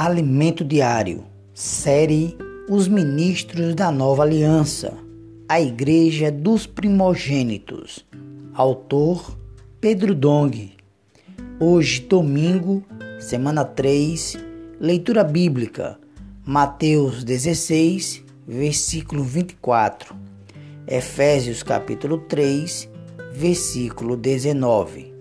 Alimento Diário, série Os Ministros da Nova Aliança, a Igreja dos Primogênitos. Autor Pedro Dong. Hoje, domingo, semana 3, leitura bíblica, Mateus 16, versículo 24, Efésios capítulo 3, versículo 19.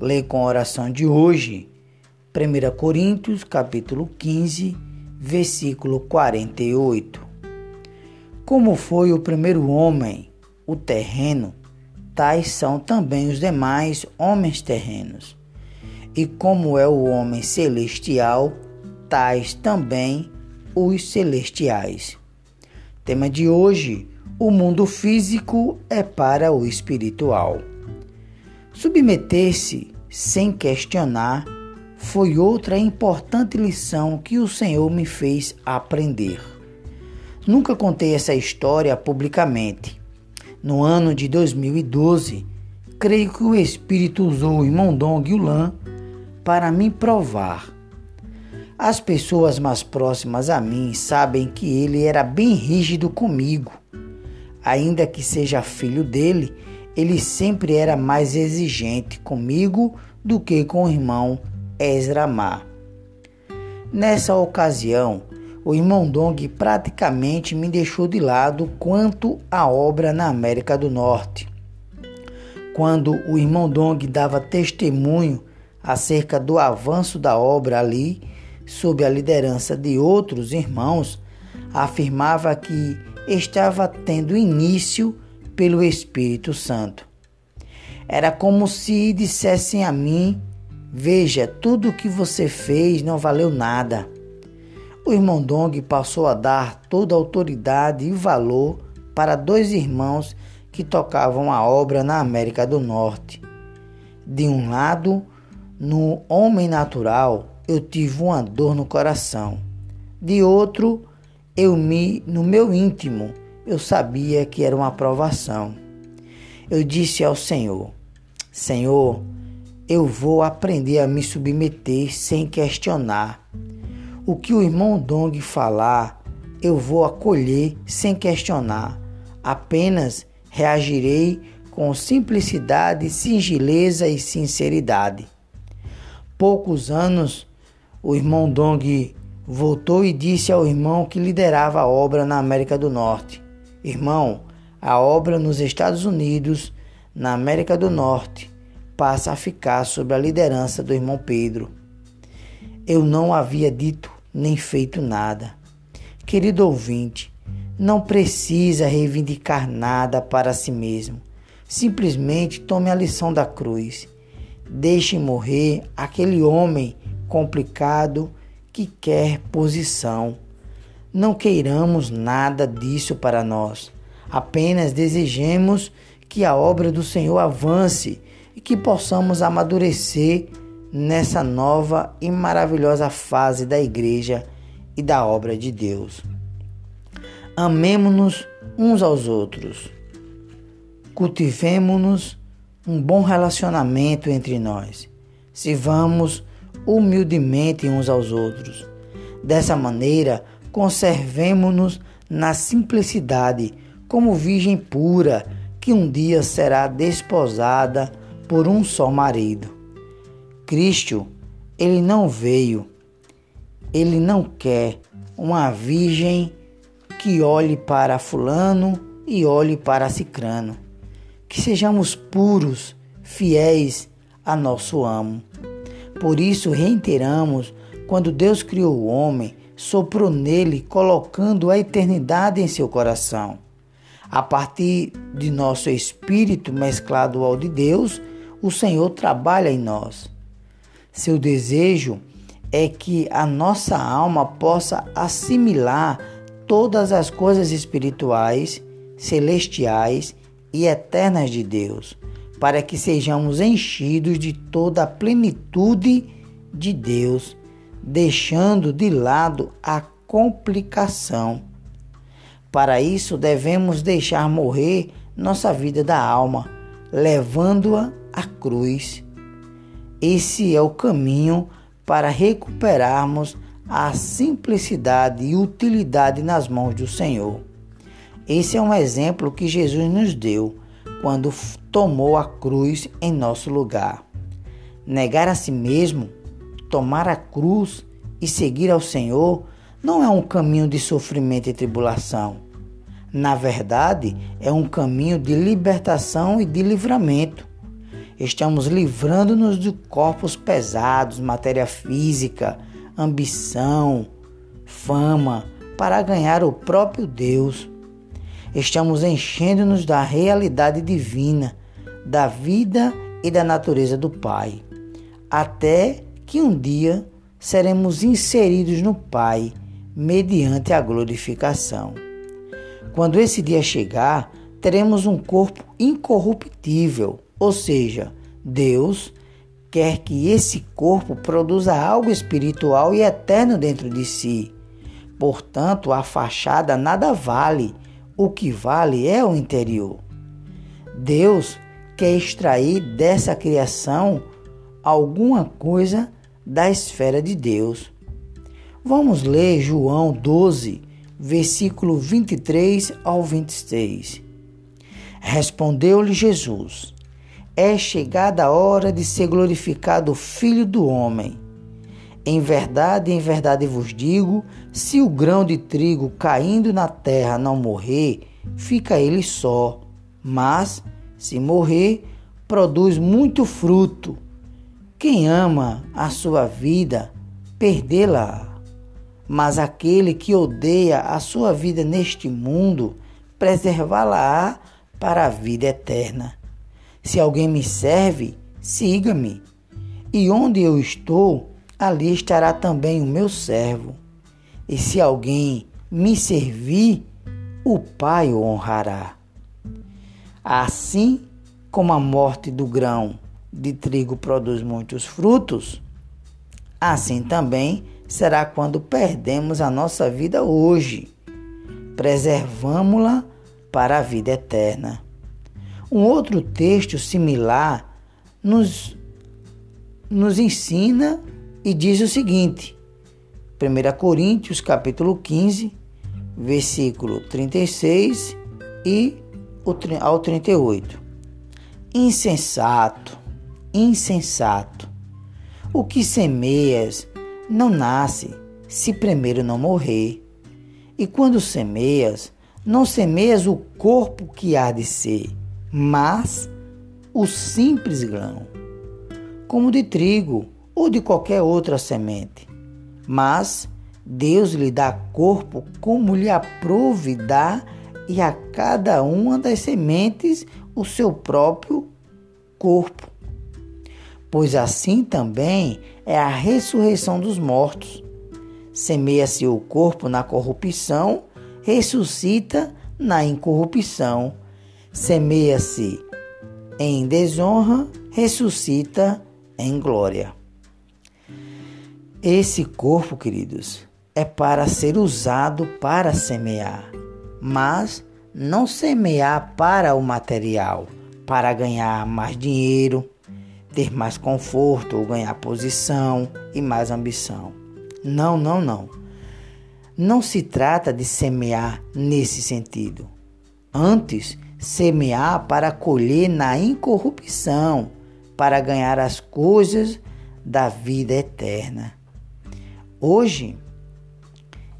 Lê com a oração de hoje 1 Coríntios, capítulo 15, versículo 48. Como foi o primeiro homem, o terreno, tais são também os demais homens terrenos. E como é o homem celestial, tais também os celestiais. Tema de hoje: o mundo físico é para o espiritual. Submeter-se sem questionar foi outra importante lição que o Senhor me fez aprender. Nunca contei essa história publicamente. No ano de 2012, creio que o Espírito usou o irmão Dong Yulan para me provar. As pessoas mais próximas a mim sabem que ele era bem rígido comigo. Ainda que seja filho dele, ele sempre era mais exigente comigo do que com o irmão Ezra Má. Nessa ocasião, o irmão Dong praticamente me deixou de lado quanto à obra na América do Norte. Quando o irmão Dong dava testemunho acerca do avanço da obra ali, sob a liderança de outros irmãos, afirmava que estava tendo início pelo Espírito Santo. Era como se dissessem a mim Veja, tudo o que você fez não valeu nada. O irmão Dong passou a dar toda a autoridade e valor para dois irmãos que tocavam a obra na América do Norte. De um lado, no homem natural, eu tive uma dor no coração. De outro, eu me, no meu íntimo, eu sabia que era uma aprovação. Eu disse ao Senhor: Senhor, eu vou aprender a me submeter sem questionar. O que o irmão Dong falar, eu vou acolher sem questionar. Apenas reagirei com simplicidade, singeleza e sinceridade. Poucos anos, o irmão Dong voltou e disse ao irmão que liderava a obra na América do Norte: Irmão, a obra nos Estados Unidos, na América do Norte, passa a ficar sob a liderança do irmão Pedro. Eu não havia dito nem feito nada. Querido ouvinte, não precisa reivindicar nada para si mesmo. Simplesmente tome a lição da cruz. Deixe morrer aquele homem complicado que quer posição. Não queiramos nada disso para nós. Apenas desejemos que a obra do Senhor avance que possamos amadurecer nessa nova e maravilhosa fase da igreja e da obra de Deus. Amemos-nos uns aos outros. Cultivemos-nos um bom relacionamento entre nós. Sirvamos humildemente uns aos outros. Dessa maneira, conservemos-nos na simplicidade, como virgem pura, que um dia será desposada por um só marido. Cristo, ele não veio, ele não quer uma virgem que olhe para fulano e olhe para cicrano. Que sejamos puros, fiéis a nosso amo. Por isso reiteramos, quando Deus criou o homem, soprou nele, colocando a eternidade em seu coração. A partir de nosso espírito mesclado ao de Deus, o Senhor trabalha em nós. Seu desejo é que a nossa alma possa assimilar todas as coisas espirituais, celestiais e eternas de Deus, para que sejamos enchidos de toda a plenitude de Deus, deixando de lado a complicação. Para isso, devemos deixar morrer nossa vida da alma, levando-a a cruz. Esse é o caminho para recuperarmos a simplicidade e utilidade nas mãos do Senhor. Esse é um exemplo que Jesus nos deu quando tomou a cruz em nosso lugar. Negar a si mesmo, tomar a cruz e seguir ao Senhor não é um caminho de sofrimento e tribulação. Na verdade, é um caminho de libertação e de livramento. Estamos livrando-nos de corpos pesados, matéria física, ambição, fama, para ganhar o próprio Deus. Estamos enchendo-nos da realidade divina, da vida e da natureza do Pai, até que um dia seremos inseridos no Pai mediante a glorificação. Quando esse dia chegar, teremos um corpo incorruptível, ou seja, Deus quer que esse corpo produza algo espiritual e eterno dentro de si. Portanto, a fachada nada vale, o que vale é o interior. Deus quer extrair dessa criação alguma coisa da esfera de Deus. Vamos ler João 12, versículo 23 ao 26. Respondeu-lhe Jesus: É chegada a hora de ser glorificado o Filho do Homem. Em verdade, em verdade vos digo: se o grão de trigo caindo na terra não morrer, fica ele só, mas, se morrer, produz muito fruto. Quem ama a sua vida, perdê-la mas aquele que odeia a sua vida neste mundo, preservá-la-á para a vida eterna. Se alguém me serve, siga-me. E onde eu estou, ali estará também o meu servo. E se alguém me servir, o Pai o honrará. Assim como a morte do grão de trigo produz muitos frutos, assim também será quando perdemos a nossa vida hoje. Preservamos-la para a vida eterna. Um outro texto similar nos, nos ensina e diz o seguinte: 1 Coríntios capítulo 15, versículo 36 e ao 38. Insensato, insensato, o que semeias não nasce se primeiro não morrer. E quando semeias, não semeias o corpo que há de ser, mas o simples grão, como de trigo ou de qualquer outra semente. Mas Deus lhe dá corpo como lhe aprouve dar, e a cada uma das sementes o seu próprio corpo pois assim também é a ressurreição dos mortos. Semeia-se o corpo na corrupção, ressuscita na incorrupção. Semeia-se em desonra, ressuscita em glória. Esse corpo, queridos, é para ser usado para semear, mas não semear para o material, para ganhar mais dinheiro, ter mais conforto ou ganhar posição e mais ambição. Não, não, não. Não se trata de semear nesse sentido. Antes, semear para colher na incorrupção, para ganhar as coisas da vida eterna. Hoje,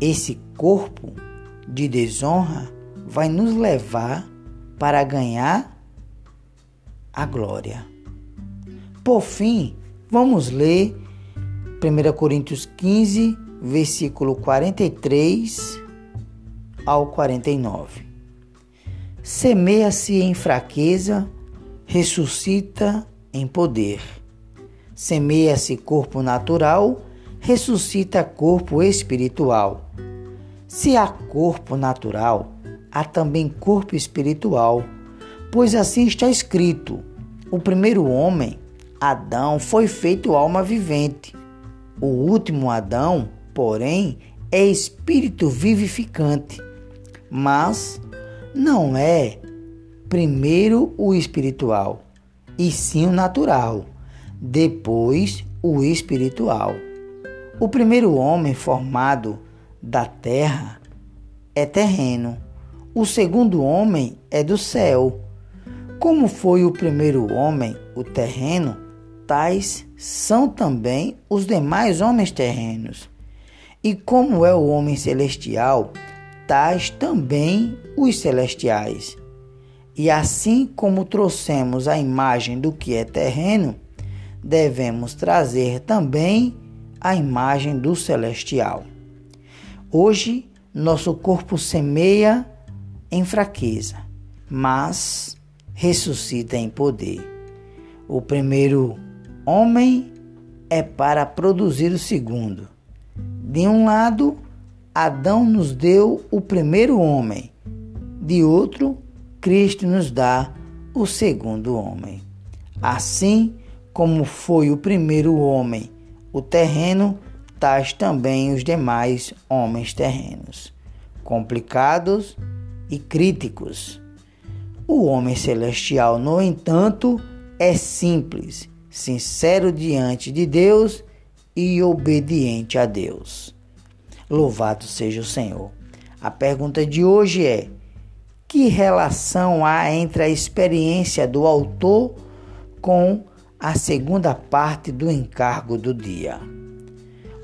esse corpo de desonra vai nos levar para ganhar a glória. Por fim, vamos ler 1 Coríntios 15, versículo 43 ao 49. Semeia-se em fraqueza, ressuscita em poder. Semeia-se corpo natural, ressuscita corpo espiritual. Se há corpo natural, há também corpo espiritual, pois assim está escrito: o primeiro homem Adão foi feito alma vivente. O último Adão, porém, é espírito vivificante. Mas não é primeiro o espiritual, e sim o natural, depois o espiritual. O primeiro homem formado da terra é terreno, o segundo homem é do céu. Como foi o primeiro homem, o terreno, tais são também os demais homens terrenos. E como é o homem celestial, tais também os celestiais. E assim como trouxemos a imagem do que é terreno, devemos trazer também a imagem do celestial. Hoje, nosso corpo semeia em fraqueza, mas ressuscita em poder. O primeiro homem é para produzir o segundo. De um lado, Adão nos deu o primeiro homem, de outro, Cristo nos dá o segundo homem. Assim como foi o primeiro homem o terreno, tais também os demais homens terrenos, complicados e críticos. O homem celestial, no entanto, é simples, sincero diante de Deus e obediente a Deus. Louvado seja o Senhor. A pergunta de hoje é: que relação há entre a experiência do autor com a segunda parte do encargo do dia.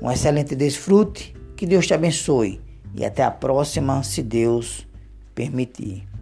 Um excelente desfrute, que Deus te abençoe e até a próxima, se Deus permitir.